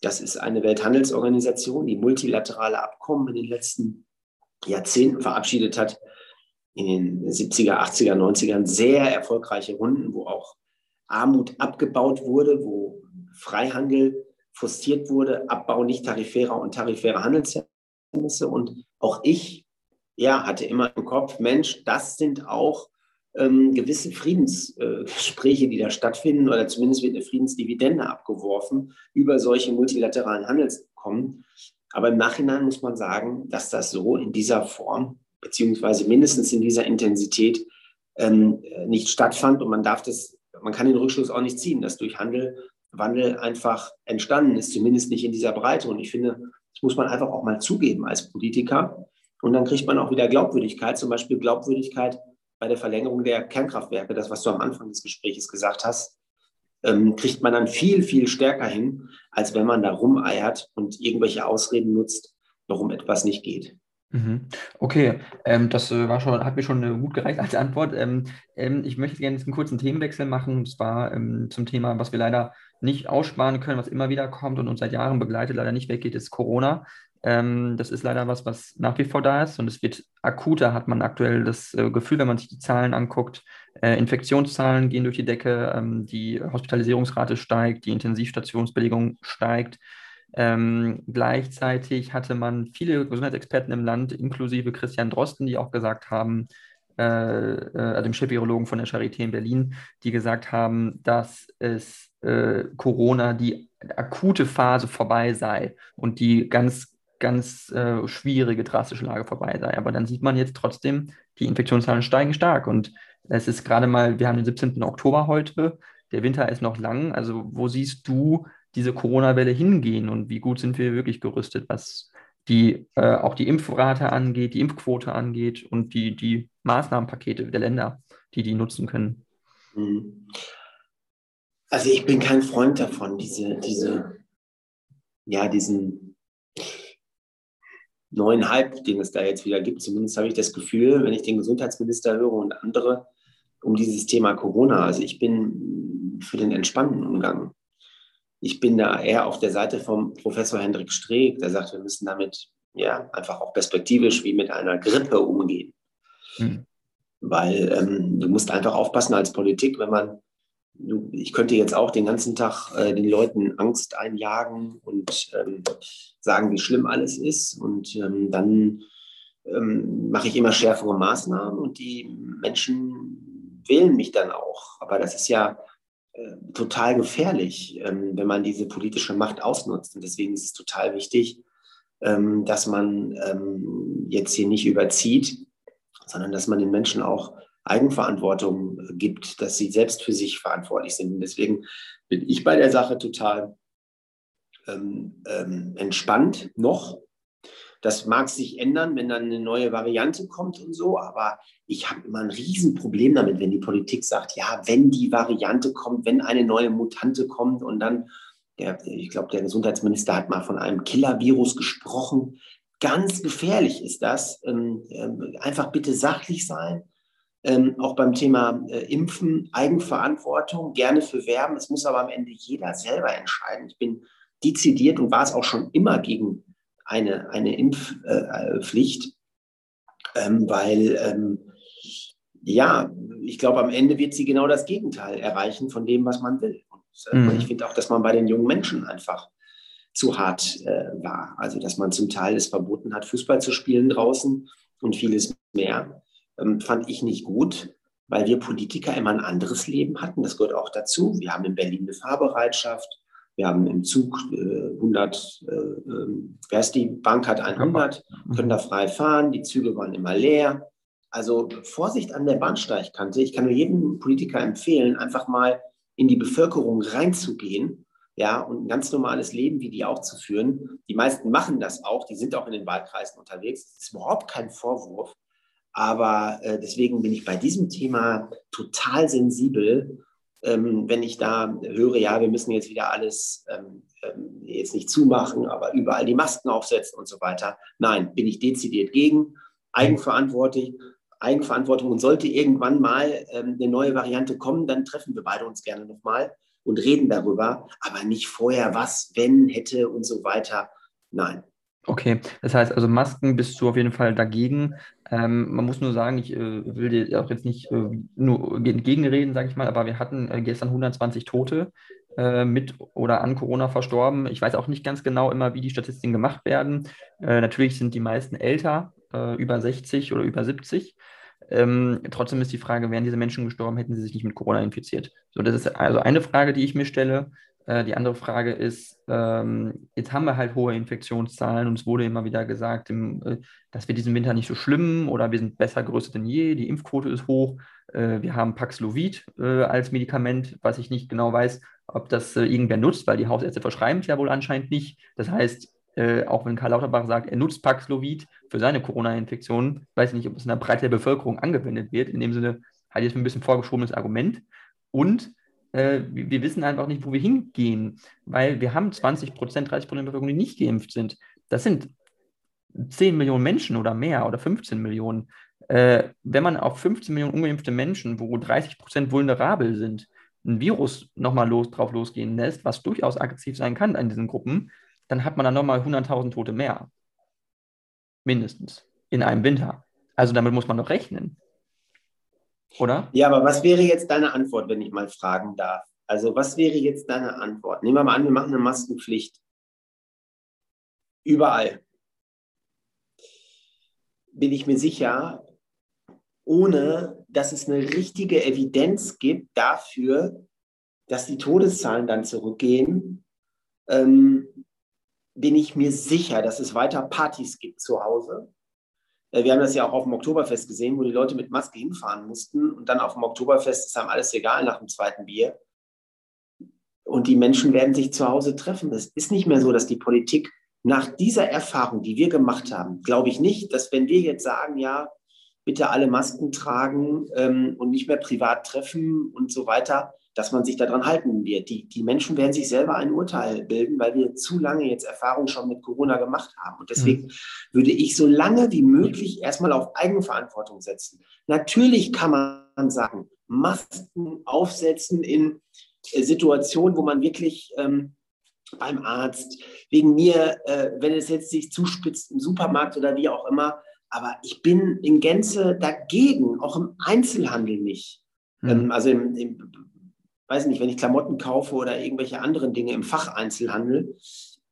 Das ist eine Welthandelsorganisation, die multilaterale Abkommen in den letzten Jahrzehnten verabschiedet hat. In den 70er, 80er, 90ern sehr erfolgreiche Runden, wo auch Armut abgebaut wurde, wo Freihandel forciert wurde, Abbau nicht tarifärer und tarifärer Handelshemmnisse. Und auch ich ja, hatte immer im Kopf, Mensch, das sind auch ähm, gewisse Friedensgespräche, äh, die da stattfinden, oder zumindest wird eine Friedensdividende abgeworfen über solche multilateralen Handelsabkommen. Aber im Nachhinein muss man sagen, dass das so in dieser Form, beziehungsweise mindestens in dieser Intensität ähm, nicht stattfand. Und man darf das, man kann den Rückschluss auch nicht ziehen, dass durch Handel Wandel einfach entstanden ist, zumindest nicht in dieser Breite. Und ich finde, das muss man einfach auch mal zugeben als Politiker. Und dann kriegt man auch wieder Glaubwürdigkeit, zum Beispiel Glaubwürdigkeit bei der Verlängerung der Kernkraftwerke, das, was du am Anfang des Gesprächs gesagt hast, ähm, kriegt man dann viel, viel stärker hin, als wenn man da rumeiert und irgendwelche Ausreden nutzt, warum etwas nicht geht. Mhm. Okay, ähm, das äh, war schon, hat mir schon äh, gut gereicht als Antwort. Ähm, ähm, ich möchte gerne einen kurzen Themenwechsel machen, und zwar ähm, zum Thema, was wir leider nicht aussparen können, was immer wieder kommt und uns seit Jahren begleitet, leider nicht weggeht, ist Corona. Ähm, das ist leider was, was nach wie vor da ist und es wird akuter, hat man aktuell das äh, Gefühl, wenn man sich die Zahlen anguckt. Äh, Infektionszahlen gehen durch die Decke, ähm, die Hospitalisierungsrate steigt, die Intensivstationsbelegung steigt. Ähm, gleichzeitig hatte man viele Gesundheitsexperten im Land, inklusive Christian Drosten, die auch gesagt haben, äh, äh, also dem Chefvirologen von der Charité in Berlin, die gesagt haben, dass es äh, Corona die akute Phase vorbei sei und die ganz, ganz äh, schwierige, drastische Lage vorbei sei. Aber dann sieht man jetzt trotzdem, die Infektionszahlen steigen stark und es ist gerade mal, wir haben den 17. Oktober heute, der Winter ist noch lang. Also wo siehst du diese Corona-Welle hingehen und wie gut sind wir wirklich gerüstet, was die äh, auch die Impfrate angeht, die Impfquote angeht und die, die Maßnahmenpakete der Länder, die die nutzen können. Mhm. Also ich bin kein Freund davon, diese, diese, ja, diesen neuen Hype, den es da jetzt wieder gibt. Zumindest habe ich das Gefühl, wenn ich den Gesundheitsminister höre und andere um dieses Thema Corona. Also ich bin für den entspannten Umgang. Ich bin da eher auf der Seite vom Professor Hendrik Streeck, der sagt, wir müssen damit ja einfach auch perspektivisch wie mit einer Grippe umgehen. Hm. Weil ähm, du musst einfach aufpassen als Politik, wenn man ich könnte jetzt auch den ganzen Tag äh, den Leuten Angst einjagen und ähm, sagen, wie schlimm alles ist. Und ähm, dann ähm, mache ich immer schärfere Maßnahmen und die Menschen wählen mich dann auch. Aber das ist ja äh, total gefährlich, ähm, wenn man diese politische Macht ausnutzt. Und deswegen ist es total wichtig, ähm, dass man ähm, jetzt hier nicht überzieht, sondern dass man den Menschen auch Eigenverantwortung gibt, dass sie selbst für sich verantwortlich sind. Und deswegen bin ich bei der Sache total ähm, ähm, entspannt noch. Das mag sich ändern, wenn dann eine neue Variante kommt und so, aber ich habe immer ein Riesenproblem damit, wenn die Politik sagt, ja, wenn die Variante kommt, wenn eine neue Mutante kommt und dann, der, ich glaube, der Gesundheitsminister hat mal von einem Killer-Virus gesprochen. Ganz gefährlich ist das. Ähm, ähm einfach bitte sachlich sein ähm, auch beim Thema äh, Impfen, Eigenverantwortung, gerne für werben. Es muss aber am Ende jeder selber entscheiden. Ich bin dezidiert und war es auch schon immer gegen eine, eine Impfpflicht, äh, ähm, weil ähm, ja, ich glaube, am Ende wird sie genau das Gegenteil erreichen von dem, was man will. Und äh, mhm. ich finde auch, dass man bei den jungen Menschen einfach zu hart äh, war. Also, dass man zum Teil es verboten hat, Fußball zu spielen draußen und vieles mehr ähm, fand ich nicht gut, weil wir Politiker immer ein anderes Leben hatten. Das gehört auch dazu. Wir haben in Berlin eine Fahrbereitschaft. Wir haben im Zug äh, 100, äh, äh, wer ist die Bank hat 100, können da frei fahren. Die Züge waren immer leer. Also Vorsicht an der Bahnsteigkante. Ich kann nur jedem Politiker empfehlen, einfach mal in die Bevölkerung reinzugehen ja, und ein ganz normales Leben wie die auch zu führen. Die meisten machen das auch, die sind auch in den Wahlkreisen unterwegs. Das ist überhaupt kein Vorwurf. Aber äh, deswegen bin ich bei diesem Thema total sensibel, ähm, wenn ich da höre, ja, wir müssen jetzt wieder alles ähm, ähm, jetzt nicht zumachen, aber überall die Masken aufsetzen und so weiter. Nein, bin ich dezidiert gegen. Eigenverantwortlich, Eigenverantwortung. Und sollte irgendwann mal ähm, eine neue Variante kommen, dann treffen wir beide uns gerne nochmal und reden darüber, aber nicht vorher, was, wenn, hätte und so weiter. Nein, Okay, das heißt also Masken bist du auf jeden Fall dagegen. Ähm, man muss nur sagen, ich äh, will dir auch jetzt nicht äh, nur entgegenreden, sage ich mal, aber wir hatten äh, gestern 120 Tote äh, mit oder an Corona verstorben. Ich weiß auch nicht ganz genau immer, wie die Statistiken gemacht werden. Äh, natürlich sind die meisten älter, äh, über 60 oder über 70. Ähm, trotzdem ist die Frage, wären diese Menschen gestorben, hätten sie sich nicht mit Corona infiziert? So, das ist also eine Frage, die ich mir stelle. Äh, die andere Frage ist, ähm, jetzt haben wir halt hohe Infektionszahlen und es wurde immer wieder gesagt, im, äh, das wird diesen Winter nicht so schlimm oder wir sind besser gerüstet denn je, die Impfquote ist hoch, äh, wir haben Paxlovid äh, als Medikament, was ich nicht genau weiß, ob das äh, irgendwer nutzt, weil die Hausärzte verschreiben es ja wohl anscheinend nicht. Das heißt, äh, auch wenn Karl Lauterbach sagt, er nutzt Paxlovid für seine Corona-Infektion, weiß ich nicht, ob es in der Breite der Bevölkerung angewendet wird. In dem Sinne hat jetzt ein bisschen vorgeschobenes Argument. Und äh, wir wissen einfach nicht, wo wir hingehen, weil wir haben 20 Prozent, 30 Prozent der Bevölkerung, die nicht geimpft sind. Das sind 10 Millionen Menschen oder mehr oder 15 Millionen. Äh, wenn man auf 15 Millionen ungeimpfte Menschen, wo 30 Prozent vulnerabel sind, ein Virus nochmal los, drauf losgehen lässt, was durchaus aggressiv sein kann in diesen Gruppen, dann hat man dann nochmal 100.000 Tote mehr. Mindestens. In einem Winter. Also damit muss man doch rechnen oder? Ja, aber was wäre jetzt deine Antwort, wenn ich mal fragen darf? Also was wäre jetzt deine Antwort? Nehmen wir mal an, wir machen eine Maskenpflicht. Überall. Bin ich mir sicher, ohne dass es eine richtige Evidenz gibt dafür, dass die Todeszahlen dann zurückgehen, ähm, bin ich mir sicher, dass es weiter Partys gibt zu Hause, wir haben das ja auch auf dem Oktoberfest gesehen, wo die Leute mit Maske hinfahren mussten und dann auf dem Oktoberfest ist einem alles egal nach dem zweiten Bier. Und die Menschen werden sich zu Hause treffen. Es ist nicht mehr so, dass die Politik nach dieser Erfahrung, die wir gemacht haben, glaube ich nicht, dass wenn wir jetzt sagen, ja, bitte alle Masken tragen ähm, und nicht mehr privat treffen und so weiter, dass man sich daran halten wird. Die, die Menschen werden sich selber ein Urteil bilden, weil wir zu lange jetzt Erfahrung schon mit Corona gemacht haben. Und deswegen mhm. würde ich so lange wie möglich erstmal auf Eigenverantwortung setzen. Natürlich kann man sagen, Masken aufsetzen in äh, Situationen, wo man wirklich ähm, beim Arzt, wegen mir, äh, wenn es jetzt sich zuspitzt im Supermarkt oder wie auch immer, aber ich bin in Gänze dagegen, auch im Einzelhandel nicht. Mhm. Ähm, also im, im, weiß nicht, wenn ich Klamotten kaufe oder irgendwelche anderen Dinge im Facheinzelhandel.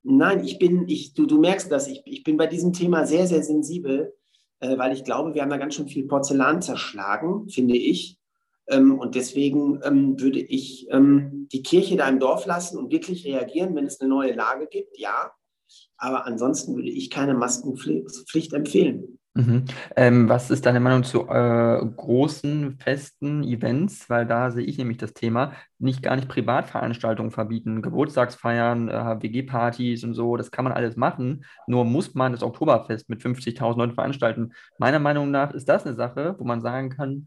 Nein, ich bin, ich, du, du merkst das, ich, ich bin bei diesem Thema sehr, sehr sensibel, äh, weil ich glaube, wir haben da ganz schön viel Porzellan zerschlagen, finde ich. Ähm, und deswegen ähm, würde ich ähm, die Kirche da im Dorf lassen und wirklich reagieren, wenn es eine neue Lage gibt, ja. Aber ansonsten würde ich keine Maskenpflicht empfehlen. Mhm. Ähm, was ist deine Meinung zu äh, großen, festen Events? Weil da sehe ich nämlich das Thema, nicht gar nicht Privatveranstaltungen verbieten, Geburtstagsfeiern, äh, WG-Partys und so, das kann man alles machen. Nur muss man das Oktoberfest mit 50.000 Leuten veranstalten. Meiner Meinung nach ist das eine Sache, wo man sagen kann,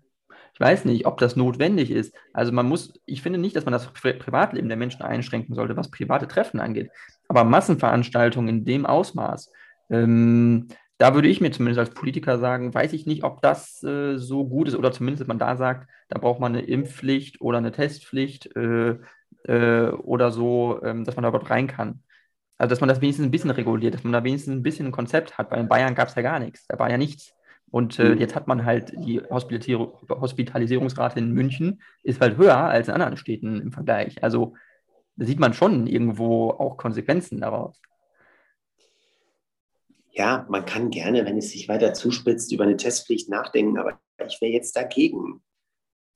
ich weiß nicht, ob das notwendig ist. Also man muss, ich finde nicht, dass man das Privatleben der Menschen einschränken sollte, was private Treffen angeht. Aber Massenveranstaltungen in dem Ausmaß, ähm, da würde ich mir zumindest als Politiker sagen, weiß ich nicht, ob das äh, so gut ist oder zumindest, dass man da sagt, da braucht man eine Impfpflicht oder eine Testpflicht äh, äh, oder so, ähm, dass man da überhaupt rein kann. Also, dass man das wenigstens ein bisschen reguliert, dass man da wenigstens ein bisschen ein Konzept hat. Weil in Bayern gab es ja gar nichts, da war ja nichts. Und äh, mhm. jetzt hat man halt die Hospitalisierungsrate in München ist halt höher als in anderen Städten im Vergleich. Also da sieht man schon irgendwo auch Konsequenzen daraus ja, man kann gerne, wenn es sich weiter zuspitzt, über eine Testpflicht nachdenken, aber ich wäre jetzt dagegen.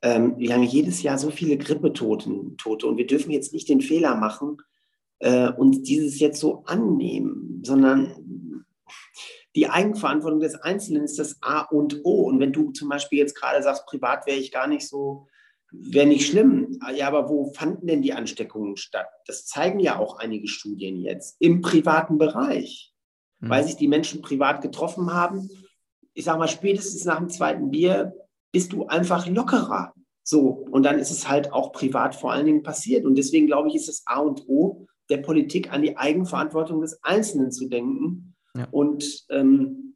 Ähm, wir haben jedes Jahr so viele Grippetote Tote, und wir dürfen jetzt nicht den Fehler machen äh, und dieses jetzt so annehmen, sondern die Eigenverantwortung des Einzelnen ist das A und O. Und wenn du zum Beispiel jetzt gerade sagst, privat wäre ich gar nicht so, wäre nicht schlimm. Ja, aber wo fanden denn die Ansteckungen statt? Das zeigen ja auch einige Studien jetzt im privaten Bereich mhm. weil sich die Menschen privat getroffen haben. Ich sage mal, spätestens nach dem zweiten Bier bist du einfach lockerer. So, und dann ist es halt auch privat vor allen Dingen passiert. Und deswegen glaube ich, ist es A und O der Politik an die Eigenverantwortung des Einzelnen zu denken. Ja. Und ähm,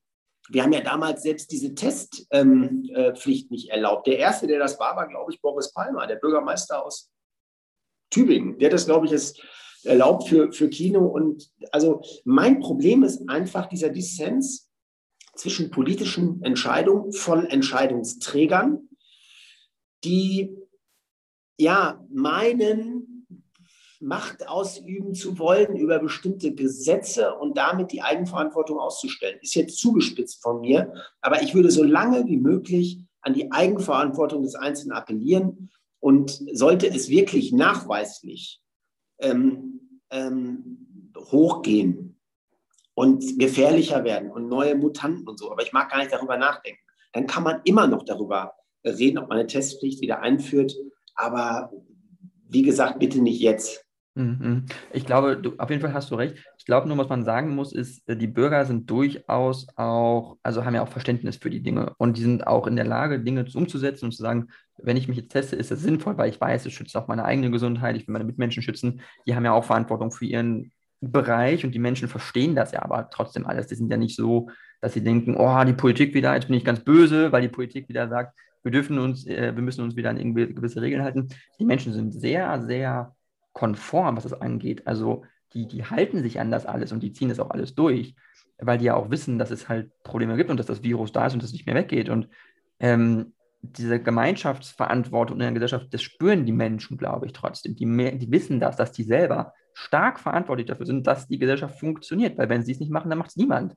wir haben ja damals selbst diese Testpflicht ähm, äh, nicht erlaubt. Der erste, der das war, war, glaube ich, Boris Palmer, der Bürgermeister aus Tübingen. Der hat das, glaube ich, ist erlaubt für, für Kino. Und also mein Problem ist einfach dieser Dissens zwischen politischen Entscheidungen von Entscheidungsträgern, die ja meinen, Macht ausüben zu wollen über bestimmte Gesetze und damit die Eigenverantwortung auszustellen. Ist jetzt zugespitzt von mir, aber ich würde so lange wie möglich an die Eigenverantwortung des Einzelnen appellieren und sollte es wirklich nachweislich ähm, ähm, hochgehen und gefährlicher werden und neue Mutanten und so. Aber ich mag gar nicht darüber nachdenken. Dann kann man immer noch darüber reden, ob man eine Testpflicht wieder einführt. Aber wie gesagt, bitte nicht jetzt. Mhm. Ich glaube, du, auf jeden Fall hast du recht. Ich glaube nur, was man sagen muss, ist, äh, die Bürger sind durchaus auch, also haben ja auch Verständnis für die Dinge und die sind auch in der Lage, Dinge umzusetzen und zu sagen, wenn ich mich jetzt teste, ist das sinnvoll, weil ich weiß, es schützt auch meine eigene Gesundheit, ich will meine Mitmenschen schützen. Die haben ja auch Verantwortung für ihren Bereich und die Menschen verstehen das ja aber trotzdem alles. Die sind ja nicht so, dass sie denken, oh, die Politik wieder, jetzt bin ich ganz böse, weil die Politik wieder sagt, wir dürfen uns, äh, wir müssen uns wieder an irgendwie gewisse Regeln halten. Die Menschen sind sehr, sehr konform, was das angeht. Also die, die halten sich an das alles und die ziehen das auch alles durch, weil die ja auch wissen, dass es halt Probleme gibt und dass das Virus da ist und das nicht mehr weggeht. Und ähm, diese Gemeinschaftsverantwortung in der Gesellschaft, das spüren die Menschen, glaube ich, trotzdem. Die, mehr, die wissen das, dass die selber stark verantwortlich dafür sind, dass die Gesellschaft funktioniert, weil wenn sie es nicht machen, dann macht es niemand.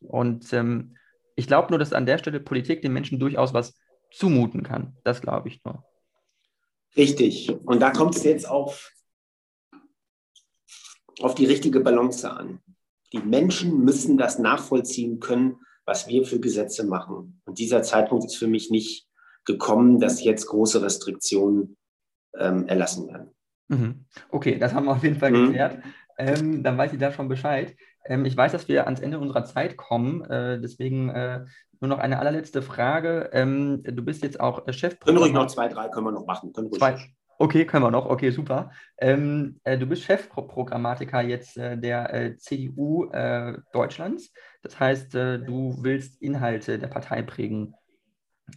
Und ähm, ich glaube nur, dass an der Stelle Politik den Menschen durchaus was zumuten kann. Das glaube ich nur. Richtig. Und da kommt es jetzt auf auf die richtige Balance an. Die Menschen müssen das nachvollziehen können, was wir für Gesetze machen. Und dieser Zeitpunkt ist für mich nicht gekommen, dass jetzt große Restriktionen ähm, erlassen werden. Mhm. Okay, das haben wir auf jeden Fall mhm. geklärt. Ähm, dann weiß ich da schon Bescheid. Ähm, ich weiß, dass wir ans Ende unserer Zeit kommen. Äh, deswegen äh, nur noch eine allerletzte Frage. Ähm, du bist jetzt auch Chef. Können ruhig noch zwei, drei können wir noch machen. Zwei, Okay, können wir noch. Okay, super. Ähm, äh, du bist Chefprogrammatiker jetzt äh, der äh, CDU äh, Deutschlands. Das heißt, äh, du willst Inhalte der Partei prägen.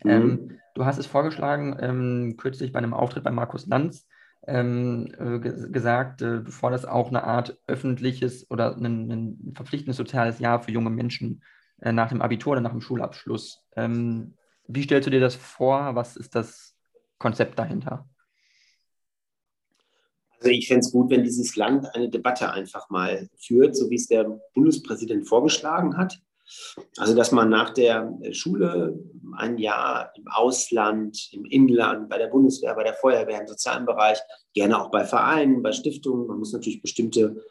Mhm. Ähm, du hast es vorgeschlagen, ähm, kürzlich bei einem Auftritt bei Markus Lanz, ähm, äh, gesagt, du forderst auch eine Art öffentliches oder ein, ein verpflichtendes soziales Jahr für junge Menschen nach dem Abitur oder nach dem Schulabschluss. Ähm, wie stellst du dir das vor? Was ist das Konzept dahinter? Also ich fände es gut, wenn dieses Land eine Debatte einfach mal führt, so wie es der Bundespräsident vorgeschlagen hat. Also dass man nach der Schule ein Jahr im Ausland, im Inland, bei der Bundeswehr, bei der Feuerwehr, im sozialen Bereich, gerne auch bei Vereinen, bei Stiftungen, man muss natürlich bestimmte,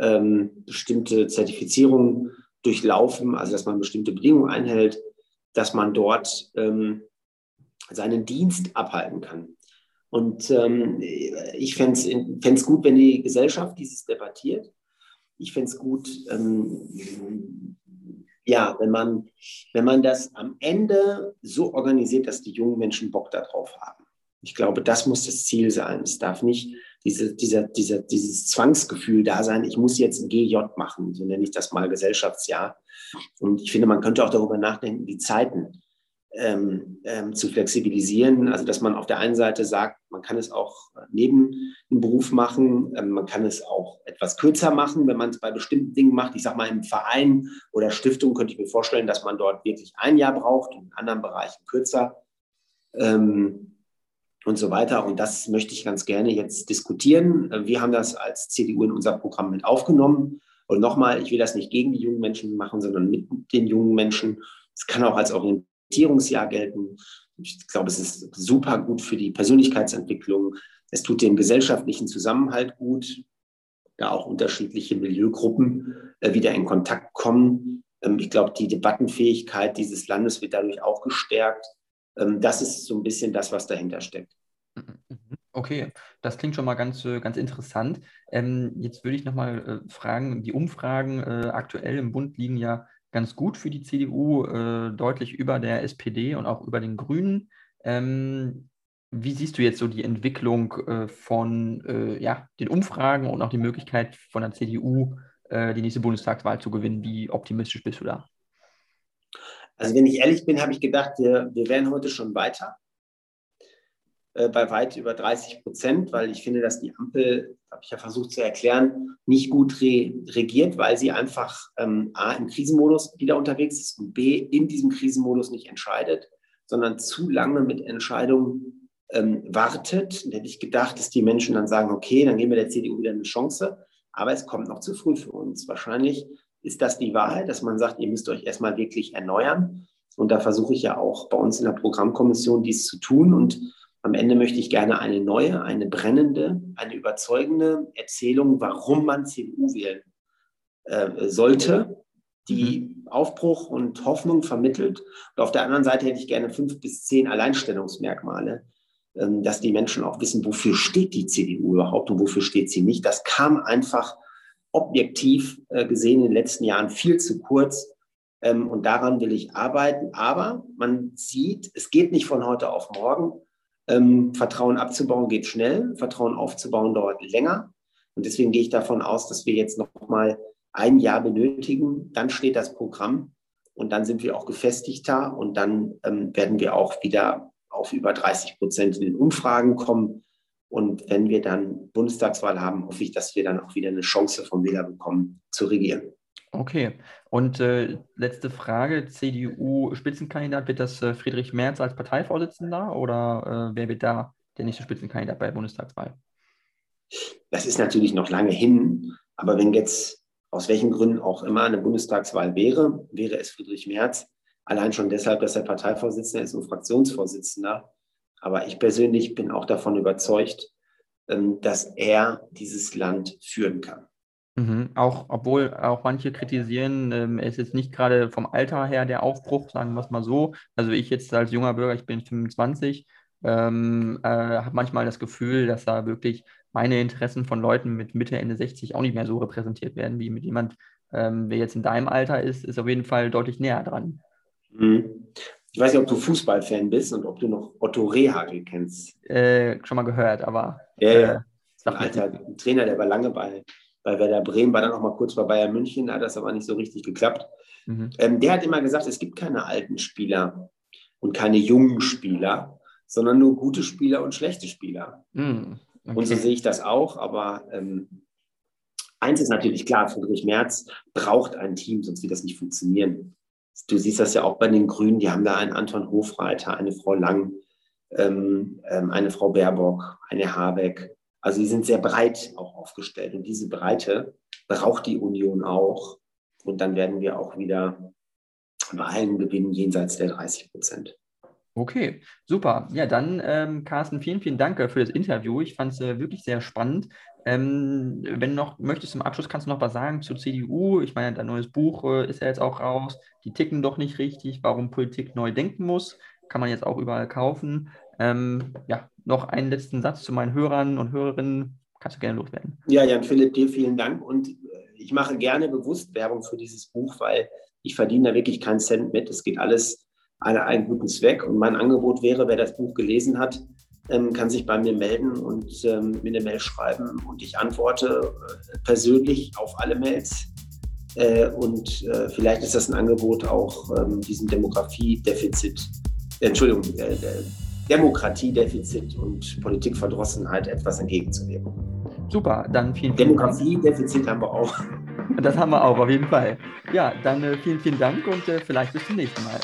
ähm, bestimmte Zertifizierungen durchlaufen, also dass man bestimmte Bedingungen einhält, dass man dort ähm, seinen Dienst abhalten kann. Und ähm, ich fände es gut, wenn die Gesellschaft dieses debattiert. Ich fände es gut, ähm, ja, wenn man, wenn man das am Ende so organisiert, dass die jungen Menschen Bock darauf haben. Ich glaube, das muss das Ziel sein. Es darf nicht diese, dieser, dieser, dieses Zwangsgefühl da sein, ich muss jetzt ein GJ machen, so nenne ich das mal Gesellschaftsjahr. Und ich finde, man könnte auch darüber nachdenken, die Zeiten ähm, ähm, zu flexibilisieren. Also dass man auf der einen Seite sagt, man kann es auch neben dem Beruf machen, ähm, man kann es auch etwas kürzer machen, wenn man es bei bestimmten Dingen macht. Ich sage mal, im Verein oder Stiftung könnte ich mir vorstellen, dass man dort wirklich ein Jahr braucht und in anderen Bereichen kürzer. Ähm, und so weiter. Und das möchte ich ganz gerne jetzt diskutieren. Wir haben das als CDU in unser Programm mit aufgenommen. Und nochmal, ich will das nicht gegen die jungen Menschen machen, sondern mit den jungen Menschen. Es kann auch als Orientierung Orientierungsjahr gelten. Ich glaube, es ist super gut für die Persönlichkeitsentwicklung. Es tut dem gesellschaftlichen Zusammenhalt gut, da auch unterschiedliche Milieugruppen äh, wieder in Kontakt kommen. Ähm, ich glaube, die Debattenfähigkeit dieses Landes wird dadurch auch gestärkt. Ähm, das ist so ein bisschen das, was dahinter steckt. Okay, das klingt schon mal ganz, äh, ganz interessant. Ähm, jetzt würde ich nochmal äh, fragen, die Umfragen äh, aktuell im Bund liegen ja ganz gut für die CDU, äh, deutlich über der SPD und auch über den Grünen. Ähm, wie siehst du jetzt so die Entwicklung äh, von äh, ja, den Umfragen und auch die Möglichkeit von der CDU, äh, die nächste Bundestagswahl zu gewinnen? Wie optimistisch bist du da? Also wenn ich ehrlich bin, habe ich gedacht, wir, wir wären heute schon weiter. Äh, bei weit über 30 Prozent, weil ich finde, dass die Ampel, habe ich ja versucht zu erklären, nicht gut re regiert, weil sie einfach ähm, A im Krisenmodus wieder unterwegs ist und B in diesem Krisenmodus nicht entscheidet, sondern zu lange mit Entscheidungen ähm, wartet. Und hätte ich gedacht, dass die Menschen dann sagen, okay, dann geben wir der CDU wieder eine Chance, aber es kommt noch zu früh für uns. Wahrscheinlich ist das die Wahrheit, dass man sagt, ihr müsst euch erstmal wirklich erneuern. Und da versuche ich ja auch bei uns in der Programmkommission dies zu tun und am Ende möchte ich gerne eine neue, eine brennende, eine überzeugende Erzählung, warum man CDU wählen äh, sollte, die mhm. Aufbruch und Hoffnung vermittelt. Und auf der anderen Seite hätte ich gerne fünf bis zehn Alleinstellungsmerkmale, ähm, dass die Menschen auch wissen, wofür steht die CDU überhaupt und wofür steht sie nicht. Das kam einfach objektiv äh, gesehen in den letzten Jahren viel zu kurz. Ähm, und daran will ich arbeiten. Aber man sieht, es geht nicht von heute auf morgen. Ähm, Vertrauen abzubauen geht schnell, Vertrauen aufzubauen dauert länger. Und deswegen gehe ich davon aus, dass wir jetzt noch mal ein Jahr benötigen. Dann steht das Programm und dann sind wir auch gefestigter und dann ähm, werden wir auch wieder auf über 30 Prozent in den Umfragen kommen. Und wenn wir dann Bundestagswahl haben, hoffe ich, dass wir dann auch wieder eine Chance vom Wähler bekommen, zu regieren. Okay. Und äh, letzte Frage: CDU-Spitzenkandidat, wird das äh, Friedrich Merz als Parteivorsitzender oder äh, wer wird da der nächste Spitzenkandidat bei der Bundestagswahl? Das ist natürlich noch lange hin, aber wenn jetzt aus welchen Gründen auch immer eine Bundestagswahl wäre, wäre es Friedrich Merz. Allein schon deshalb, dass er Parteivorsitzender ist und Fraktionsvorsitzender. Aber ich persönlich bin auch davon überzeugt, ähm, dass er dieses Land führen kann. Mhm. Auch, obwohl auch manche kritisieren, ähm, es ist jetzt nicht gerade vom Alter her der Aufbruch, sagen wir es mal so. Also ich jetzt als junger Bürger, ich bin 25, ähm, äh, habe manchmal das Gefühl, dass da wirklich meine Interessen von Leuten mit Mitte, Ende 60 auch nicht mehr so repräsentiert werden, wie mit jemand, ähm, der jetzt in deinem Alter ist, ist auf jeden Fall deutlich näher dran. Mhm. Ich weiß nicht, ob du Fußballfan bist und ob du noch Otto Rehagel kennst. Äh, schon mal gehört, aber. Ja, äh, ja. Ein alter Trainer, der war lange bei, bei Werder Bremen, war dann auch mal kurz bei Bayern München, da hat das aber nicht so richtig geklappt. Mhm. Ähm, der hat immer gesagt, es gibt keine alten Spieler und keine jungen Spieler, sondern nur gute Spieler und schlechte Spieler. Mhm. Okay. Und so sehe ich das auch, aber ähm, eins ist natürlich klar, Friedrich Merz braucht ein Team, sonst wird das nicht funktionieren. Du siehst das ja auch bei den Grünen, die haben da einen Anton Hofreiter, eine Frau Lang, ähm, ähm, eine Frau Baerbock, eine Habeck. Also die sind sehr breit auch aufgestellt und diese Breite braucht die Union auch. Und dann werden wir auch wieder Wahlen gewinnen jenseits der 30 Prozent. Okay, super. Ja, dann, ähm, Carsten, vielen, vielen Dank für das Interview. Ich fand es äh, wirklich sehr spannend. Ähm, wenn du noch möchtest zum Abschluss, kannst du noch was sagen zur CDU? Ich meine, dein neues Buch äh, ist ja jetzt auch raus. Die ticken doch nicht richtig, warum Politik neu denken muss. Kann man jetzt auch überall kaufen. Ähm, ja, noch einen letzten Satz zu meinen Hörern und Hörerinnen. Kannst du gerne loswerden. Ja, Jan Philipp, dir vielen Dank. Und äh, ich mache gerne bewusst Werbung für dieses Buch, weil ich verdiene da wirklich keinen Cent mit. Es geht alles an einen guten Zweck. Und mein Angebot wäre, wer das Buch gelesen hat, ähm, kann sich bei mir melden und ähm, mir eine Mail schreiben. Und ich antworte äh, persönlich auf alle Mails. Äh, und vielleicht ist das ein Angebot, auch ähm, diesem Demografiedefizit, Entschuldigung, Demokratiedefizit und Politikverdrossenheit etwas entgegenzuwirken. Super, dann vielen, vielen Demokratiedefizit haben wir auch. Das haben wir auch, auf jeden Fall. Ja, dann äh, vielen, vielen Dank und äh, vielleicht bis zum nächsten Mal.